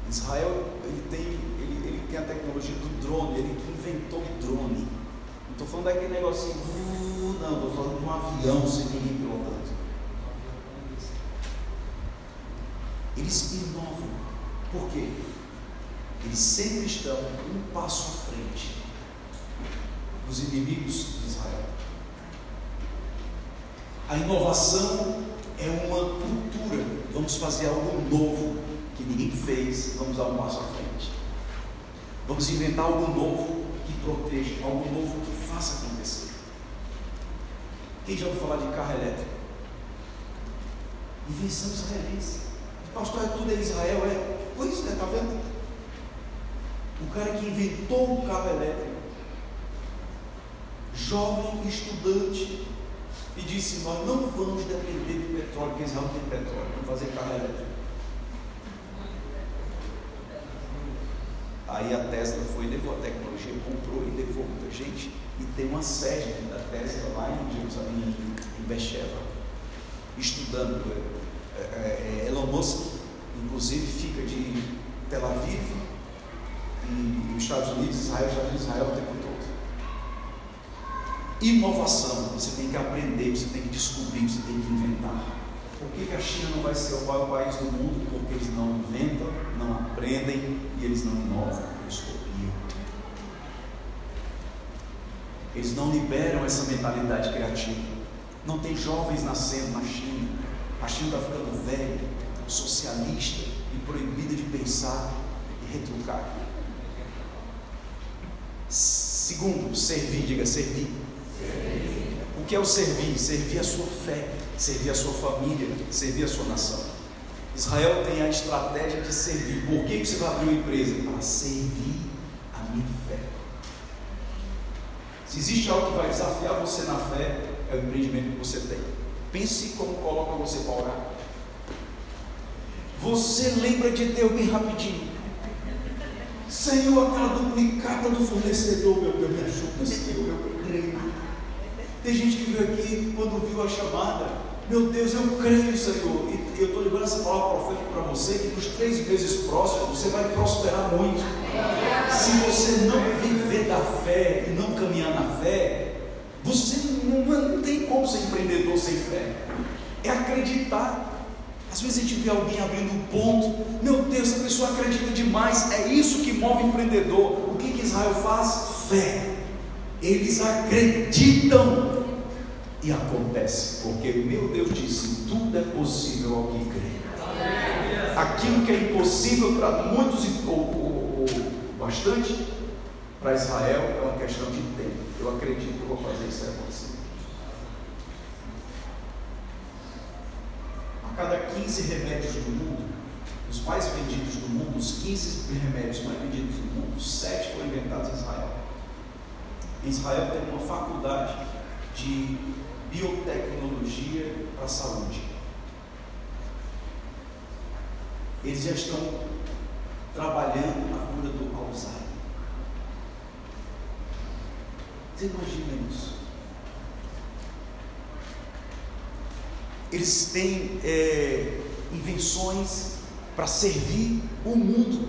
Israel ele tem, ele, ele tem a tecnologia do drone, ele que inventou o drone. Não estou falando daquele negocinho, uh, não, estou falando de um avião sem ninguém pilotando. Eles inovam. Por quê? Eles sempre estão um passo à frente dos inimigos de Israel. A inovação é uma cultura. Vamos fazer algo novo que ninguém fez. Vamos dar um passo à frente. Vamos inventar algo novo que proteja, algo novo que faça acontecer. Quem já ouviu falar de carro elétrico? Invenção israelense. Pastor, é tudo em Israel, é? Pois é, está vendo? O cara que inventou o carro elétrico, jovem estudante, e disse: Nós não vamos depender do petróleo, porque Israel tem petróleo, vamos fazer carro elétrico. Aí a Tesla foi e levou a tecnologia, comprou e levou muita gente. E tem uma sede da Tesla lá em Jerusalém, em Becheva, estudando é, é, é, Elon Musk, inclusive, fica de Tel Aviv, nos Estados Unidos, Israel, Estados Unidos, Israel o tempo todo. Inovação, você tem que aprender, você tem que descobrir, você tem que inventar. Por que, que a China não vai ser o maior país do mundo? Porque eles não inventam, não aprendem e eles não inovam, eles Eles não liberam essa mentalidade criativa. Não tem jovens nascendo na China a China está ficando velha, socialista e proibida de pensar e retrucar. Segundo, servir, diga servir. O que é o servir? Servir a sua fé, servir a sua família, servir a sua nação. Israel tem a estratégia de servir. Por que você vai abrir uma empresa? Para servir a minha. Se existe algo que vai desafiar você na fé, é o empreendimento que você tem. Pense como coloca você para orar. Você lembra de Deus bem rapidinho. Senhor, aquela duplicata do fornecedor, meu Deus, me ajuda, Senhor, eu creio. Tem gente que veio aqui quando viu a chamada. Meu Deus, eu creio, Senhor. E eu estou liberando essa palavra profética para você, que nos três meses próximos você vai prosperar muito. Se você não viver da fé e não caminhar na fé, você não, não tem como ser empreendedor sem fé. É acreditar. Às vezes a gente vê alguém abrindo um ponto, meu Deus, essa pessoa acredita demais, é isso que move o empreendedor. O que, que Israel faz? Fé. Eles acreditam e acontece, porque meu Deus disse: tudo é possível ao que crê. Aquilo que é impossível para muitos, ou, ou, ou bastante, para Israel é uma questão de tempo. Eu acredito que eu vou fazer isso acontecer. A cada 15 remédios do mundo, os mais vendidos do mundo, os 15 remédios mais vendidos do mundo, 7 foram inventados em Israel. Israel tem uma faculdade de biotecnologia para a saúde. Eles já estão trabalhando na cura do Alzheimer. Você imagina isso? Eles têm é, invenções para servir o mundo.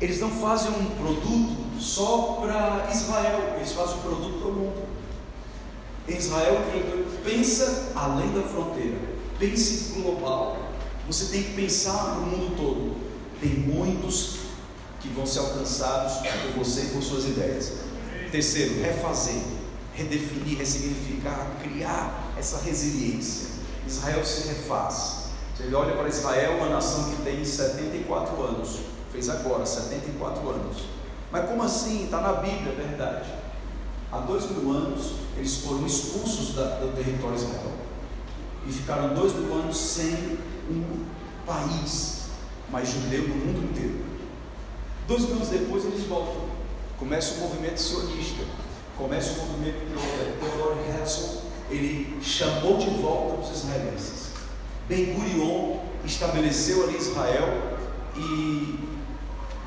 Eles não fazem um produto só para Israel, eles fazem um produto para o mundo. Em Israel, pensa além da fronteira, pense global. Você tem que pensar no mundo todo. Tem muitos que vão ser alcançados por você e por suas ideias. Terceiro, refazer, redefinir, ressignificar, criar essa resiliência. Israel se refaz. Você olha para Israel, uma nação que tem 74 anos, fez agora 74 anos. Mas como assim? Está na Bíblia, é verdade. Há dois mil anos eles foram expulsos da, do território Israel e ficaram dois mil anos sem um país, mas judeu no mundo inteiro. Dois mil anos depois eles voltam. Começa o movimento sionista, começa o movimento Theodor Herzl, ele chamou de volta os israelenses. Ben Gurion estabeleceu ali Israel e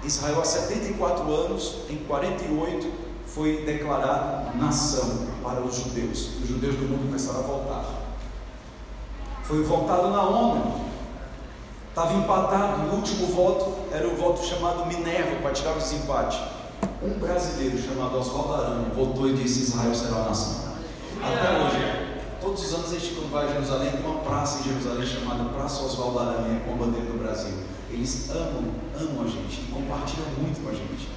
Israel há 74 anos, em 48 foi declarado nação para os judeus. Os judeus do mundo começaram a voltar. Foi votado na ONU. Estava empatado. O último voto era o voto chamado Minerva para tirar o desempate. Um brasileiro chamado Oswaldo Arana votou e disse: Israel será a nação. Até hoje. Todos os anos a gente, vai a Jerusalém, tem uma praça em Jerusalém chamada Praça Oswaldo Aranha, com a bandeira do Brasil. Eles amam, amam a gente e compartilham muito com a gente.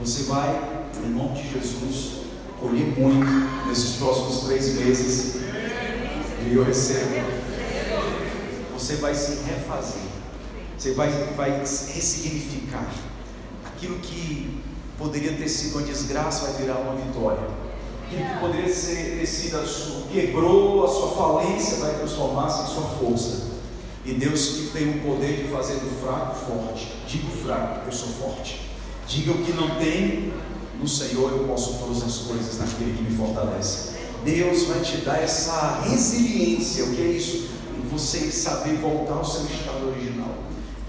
Você vai, em nome de Jesus, colher muito nesses próximos três meses. E eu recebo. Você vai se refazer. Você vai, vai ressignificar. Aquilo que poderia ter sido uma desgraça vai virar uma vitória aquilo que poderia ser, ter sido a sua, quebrou a sua falência, vai transformar-se em sua força. E Deus que tem o poder de fazer do fraco forte. Digo fraco, eu sou forte. Diga o que não tem, no Senhor eu posso todas as coisas naquele que me fortalece. Deus vai te dar essa resiliência. O que é isso? Você saber voltar ao seu estado.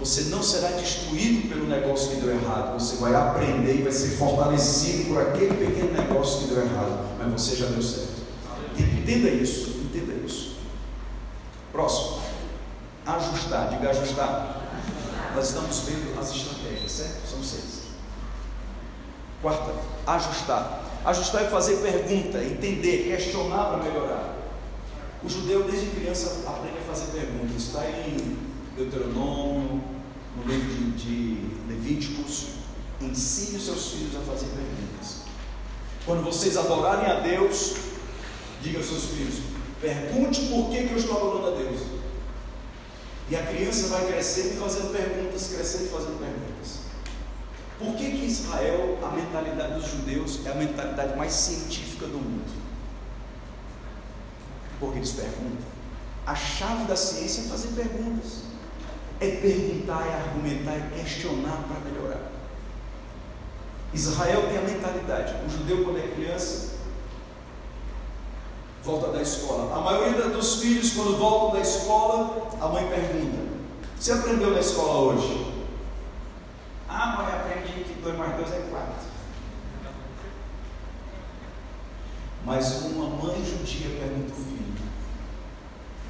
Você não será destruído pelo negócio que deu errado. Você vai aprender e vai ser fortalecido por aquele pequeno negócio que deu errado. Mas você já deu certo. Entenda isso. Entenda isso. Próximo. Ajustar. Diga ajustar. Nós estamos vendo as estratégias, certo? São seis. Quarta. Ajustar. Ajustar é fazer pergunta, entender, questionar para melhorar. O judeu, desde criança, aprende a fazer perguntas. Está em Deuteronômio, no livro de, de Levíticos, ensine os seus filhos a fazer perguntas. Quando vocês adorarem a Deus, diga aos seus filhos: pergunte por que, que eu estou adorando a Deus. E a criança vai crescendo e fazendo perguntas, crescendo e fazendo perguntas. Por que, que Israel, a mentalidade dos judeus, é a mentalidade mais científica do mundo? Porque eles perguntam. A chave da ciência é fazer perguntas é perguntar, é argumentar, é questionar para melhorar. Israel tem a mentalidade. O judeu, quando é criança, volta da escola. A maioria dos filhos, quando voltam da escola, a mãe pergunta: Você aprendeu na escola hoje? Ah, mãe, aprendi que 2 mais 2 é 4. Mas uma mãe judia pergunta ao filho: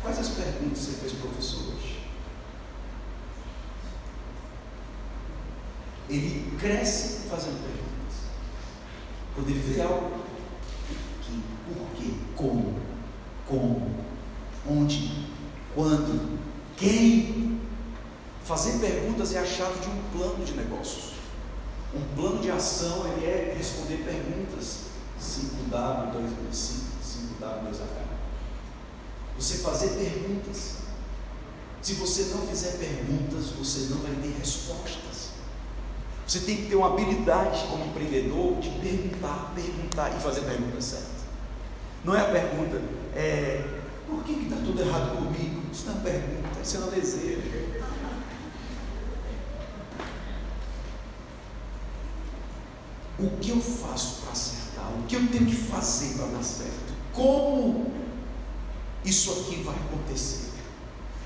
Quais as perguntas você fez, professor, hoje? Ele cresce fazendo perguntas. Quando ele vê algo, que, por quê, como, como, onde, quando, quem. Fazer perguntas é a chave de um plano de negócios. Um plano de ação ele é responder perguntas. 5W, 2, 5W, 2H. Você fazer perguntas. Se você não fizer perguntas, você não vai ter respostas. Você tem que ter uma habilidade como empreendedor de perguntar, perguntar e fazer a pergunta certa. Não é a pergunta, é, por que está tudo errado comigo? Isso não é pergunta, isso é um desejo. O que eu faço para acertar? O que eu tenho que fazer para dar certo? Como isso aqui vai acontecer?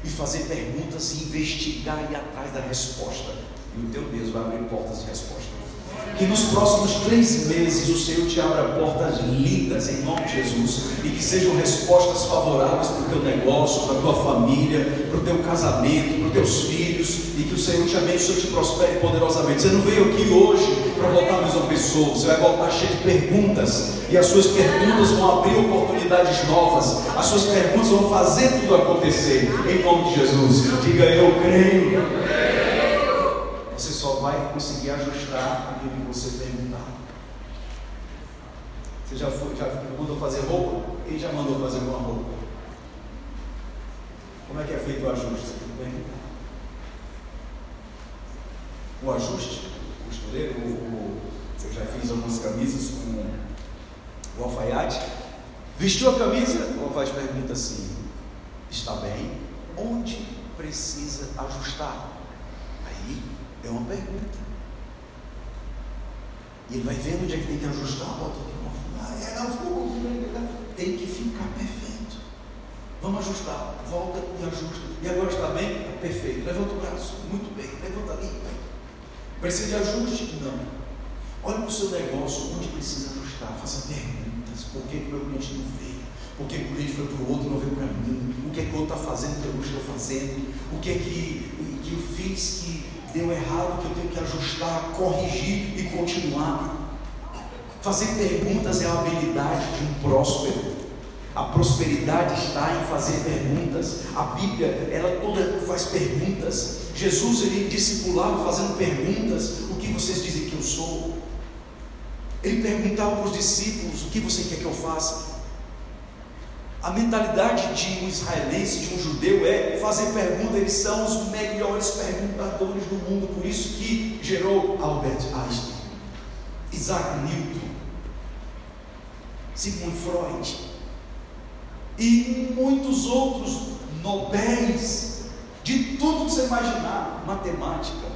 E fazer perguntas e investigar e ir atrás da resposta e o teu Deus vai abrir portas de resposta. Que nos próximos três meses o Senhor te abra portas lindas em nome de Jesus e que sejam respostas favoráveis para o teu negócio, para a tua família, para o teu casamento, para os teus filhos e que o Senhor te abençoe e te prospere poderosamente. Você não veio aqui hoje para voltar mais uma pessoa, você vai voltar cheio de perguntas e as suas perguntas vão abrir oportunidades novas, as suas perguntas vão fazer tudo acontecer em nome de Jesus. Diga eu creio conseguir ajustar aquilo que você perguntar. Você já, foi, já mandou fazer roupa? Quem já mandou fazer uma roupa? Como é que é feito o ajuste? O ajuste, o costureiro, o, o, eu já fiz algumas camisas com o alfaiate. Vestiu a camisa, o alfaiate pergunta assim: está bem? Onde precisa ajustar? Aí é uma pergunta. E ele vai vendo onde é que tem que ajustar, bota aqui uma ah, é, ficou Tem que ficar perfeito. Vamos ajustar. Volta e ajusta. E agora está bem? Perfeito. Levanta o braço. Muito bem. Levanta ali. Precisa de ajuste? Não. Olha para o seu negócio, onde precisa ajustar. Faça perguntas. Por que o meu cliente não veio? Por que o cliente foi para o outro e não veio para mim? O que é que o outro está fazendo que eu não estou fazendo? O que é que, que eu fiz que deu errado, que eu tenho que ajustar, corrigir e continuar. Fazer perguntas é a habilidade de um próspero. A prosperidade está em fazer perguntas. A Bíblia, ela toda faz perguntas. Jesus ele discipulava fazendo perguntas. O que vocês dizem que eu sou? Ele perguntava para os discípulos: O que você quer que eu faça? A mentalidade de um israelense, de um judeu, é fazer pergunta, eles são os melhores perguntadores do mundo, por isso que gerou Albert Einstein, Isaac Newton, Sigmund Freud e muitos outros nobéis de tudo que você imaginar, matemática,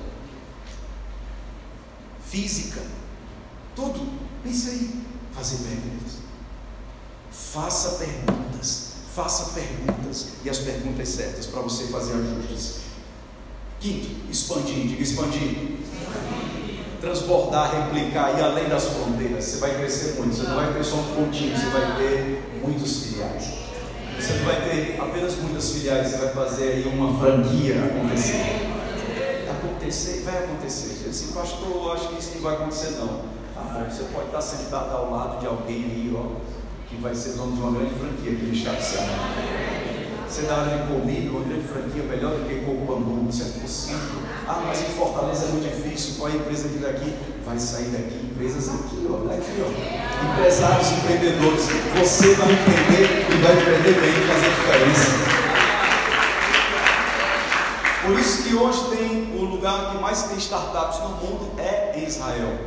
física, tudo. Pense aí, fazer perguntas. Faça perguntas, faça perguntas e as perguntas certas para você fazer ajustes. Quinto, expandir, diga expandir. Transbordar, replicar, ir além das fronteiras. Você vai crescer muito. Você não vai ter só um pontinho, você vai ter muitos filiais. Você não vai ter apenas muitas filiais, você vai fazer aí uma franquia acontecer. Acontecer, vai acontecer. Você disse, pastor, eu acho que isso não vai acontecer não. Tá bom, você pode estar sentado ao lado de alguém aí, ó que vai ser dono de uma grande franquia aqui no estado de Ceará. Você dá área de comida, uma grande franquia melhor do que Coco Bambu, isso é possível. Ah, mas em Fortaleza é muito difícil, qual é a empresa que daqui? Vai sair daqui, empresas aqui, ó, daqui, ó. Empresários, empreendedores, você vai empreender e vai empreender bem, fazer diferença. Por isso que hoje tem o lugar que mais tem startups no mundo é em Israel.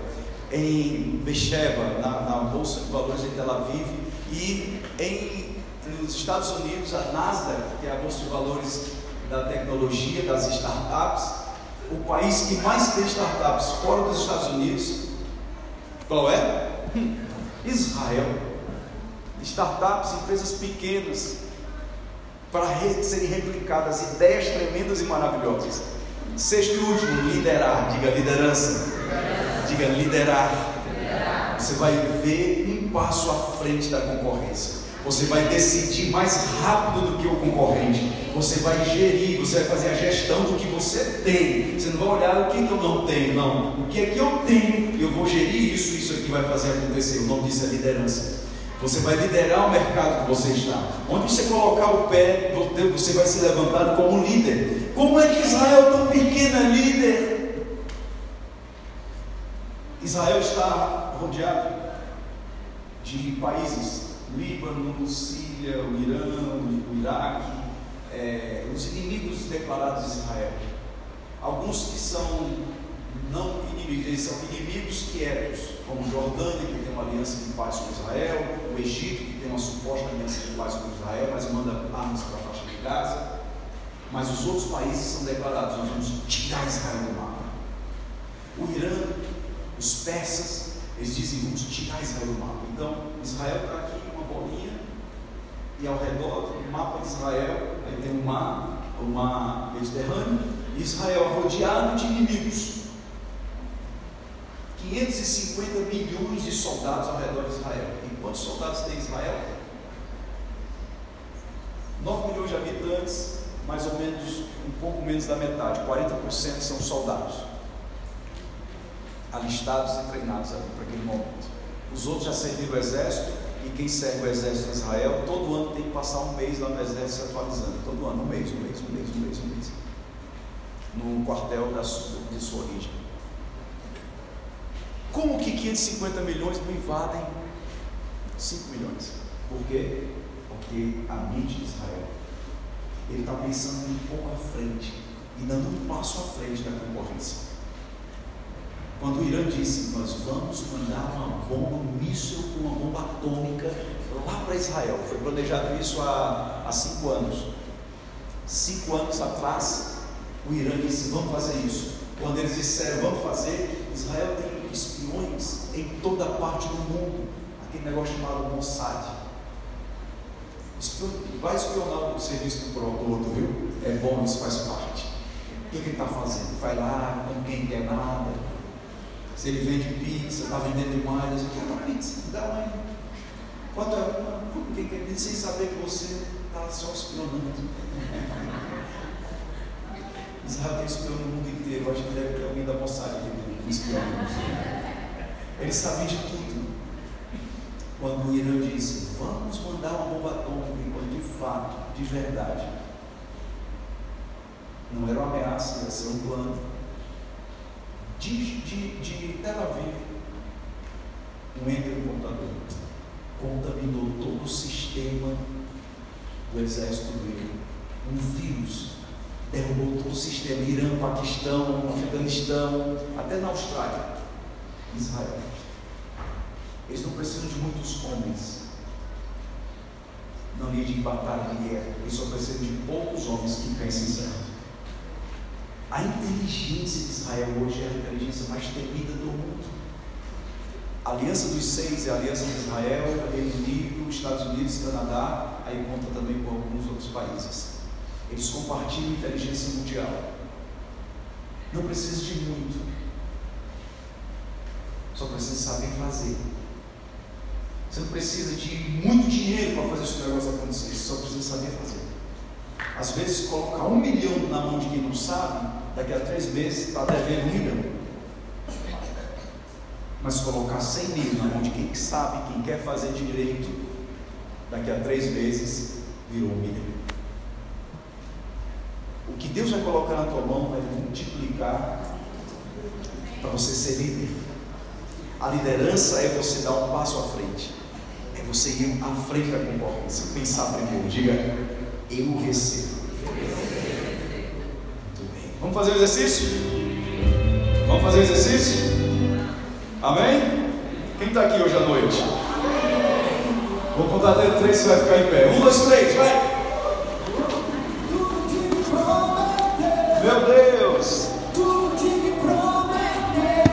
Em Becheva, na, na Bolsa de Valores de Tel Aviv, e em, nos Estados Unidos, a Nasdaq, que é a bolsa de valores da tecnologia, das startups, o país que mais tem startups fora dos Estados Unidos, qual é? Israel. Startups, empresas pequenas, para serem replicadas, ideias tremendas e maravilhosas. Sexto e último, liderar. Diga liderança. Diga liderar. Você vai ver passo à frente da concorrência. Você vai decidir mais rápido do que o concorrente. Você vai gerir, você vai fazer a gestão do que você tem. Você não vai olhar o que, eu não tenho, não. O que é que eu tenho, eu vou gerir isso, isso aqui vai fazer acontecer. O nome disso é liderança. Você vai liderar o mercado que você está. Onde você colocar o pé, você vai se levantar como líder. Como é que Israel tão pequeno é líder? Israel está rodeado de países, Líbano, Síria, o Irã, o Iraque, é, os inimigos declarados de Israel. Alguns que são não inimigos, eles são inimigos quietos, como Jordânia, que tem uma aliança de paz com Israel, o Egito, que tem uma suposta aliança de paz com Israel, mas manda armas para a faixa de Gaza. Mas os outros países são declarados, nós vamos tirar Israel do mapa. O Irã, os persas, eles dizem, vamos tirar Israel do mapa. Então, Israel está aqui uma bolinha, e ao redor do mapa de Israel, aí tem o mar, o mar Mediterrâneo, e Israel rodeado de inimigos, 550 milhões de soldados ao redor de Israel. E quantos soldados tem Israel? 9 milhões de habitantes, mais ou menos, um pouco menos da metade, 40% são soldados, alistados e treinados para aquele momento. Os outros já serviram o exército, e quem serve o exército de Israel, todo ano tem que passar um mês lá no exército se atualizando. Todo ano, um mês, um mês, um mês, um mês, um mês. No quartel da, de sua origem. Como que 550 milhões não invadem 5 milhões? Por quê? Porque a mente de Israel, ele está pensando um pouco à frente e dando um passo à frente da concorrência. Quando o Irã disse, nós vamos mandar uma bomba, um míssil com uma bomba atômica lá para Israel. Foi planejado isso há, há cinco anos. Cinco anos atrás, o Irã disse, vamos fazer isso. Quando eles disseram, vamos fazer, Israel tem espiões em toda parte do mundo. Aquele negócio chamado Mossad. Vai espionar o serviço do outro, viu? É bom, isso faz parte. O que ele está fazendo? Vai lá, quem quer nada se ele vende pizza, está vendendo demais, eu quero uma pizza, dá uma. Quanto é uma? Porque quer dizer sem saber que você está só espionando. Israel tem espião no mundo inteiro, acho que deve ter alguém da moçada que espionando. Ele sabia de tudo. Quando o Irã disse, vamos mandar uma bomba atômica, quando de fato, de verdade, não era uma ameaça, ia ser um plano de, de, de Tel Aviv, um enter computador, contaminou todo o sistema do exército dele. Um vírus derrubou todo o sistema, Irã, Paquistão, Afeganistão, até na Austrália, Israel. Eles não precisam de muitos homens. Não lhe de batalha de guerra. Eles só precisam de poucos homens que pensem certo. A inteligência de Israel hoje é a inteligência mais temida do mundo. A aliança dos seis é a aliança de Israel, Reino Unido, Estados Unidos, Canadá, aí conta também com alguns outros países. Eles compartilham inteligência mundial. Não precisa de muito. Só precisa saber fazer. Você não precisa de muito dinheiro para fazer esse negócio acontecer, você só precisa saber fazer. Às vezes, colocar um milhão na mão de quem não sabe, daqui a três meses está devendo um milhão. Mas colocar 100 mil na mão de quem sabe, quem quer fazer direito, daqui a três meses virou um milhão. O que Deus vai colocar na tua mão vai multiplicar para você ser líder. A liderança é você dar um passo à frente, é você ir à frente da concorrência, pensar primeiro, diga, eu recebo. Vamos fazer o exercício? Vamos fazer o exercício? Amém? Quem está aqui hoje à noite? Vou contar até três, você vai ficar em pé. Um, dois, três, vai!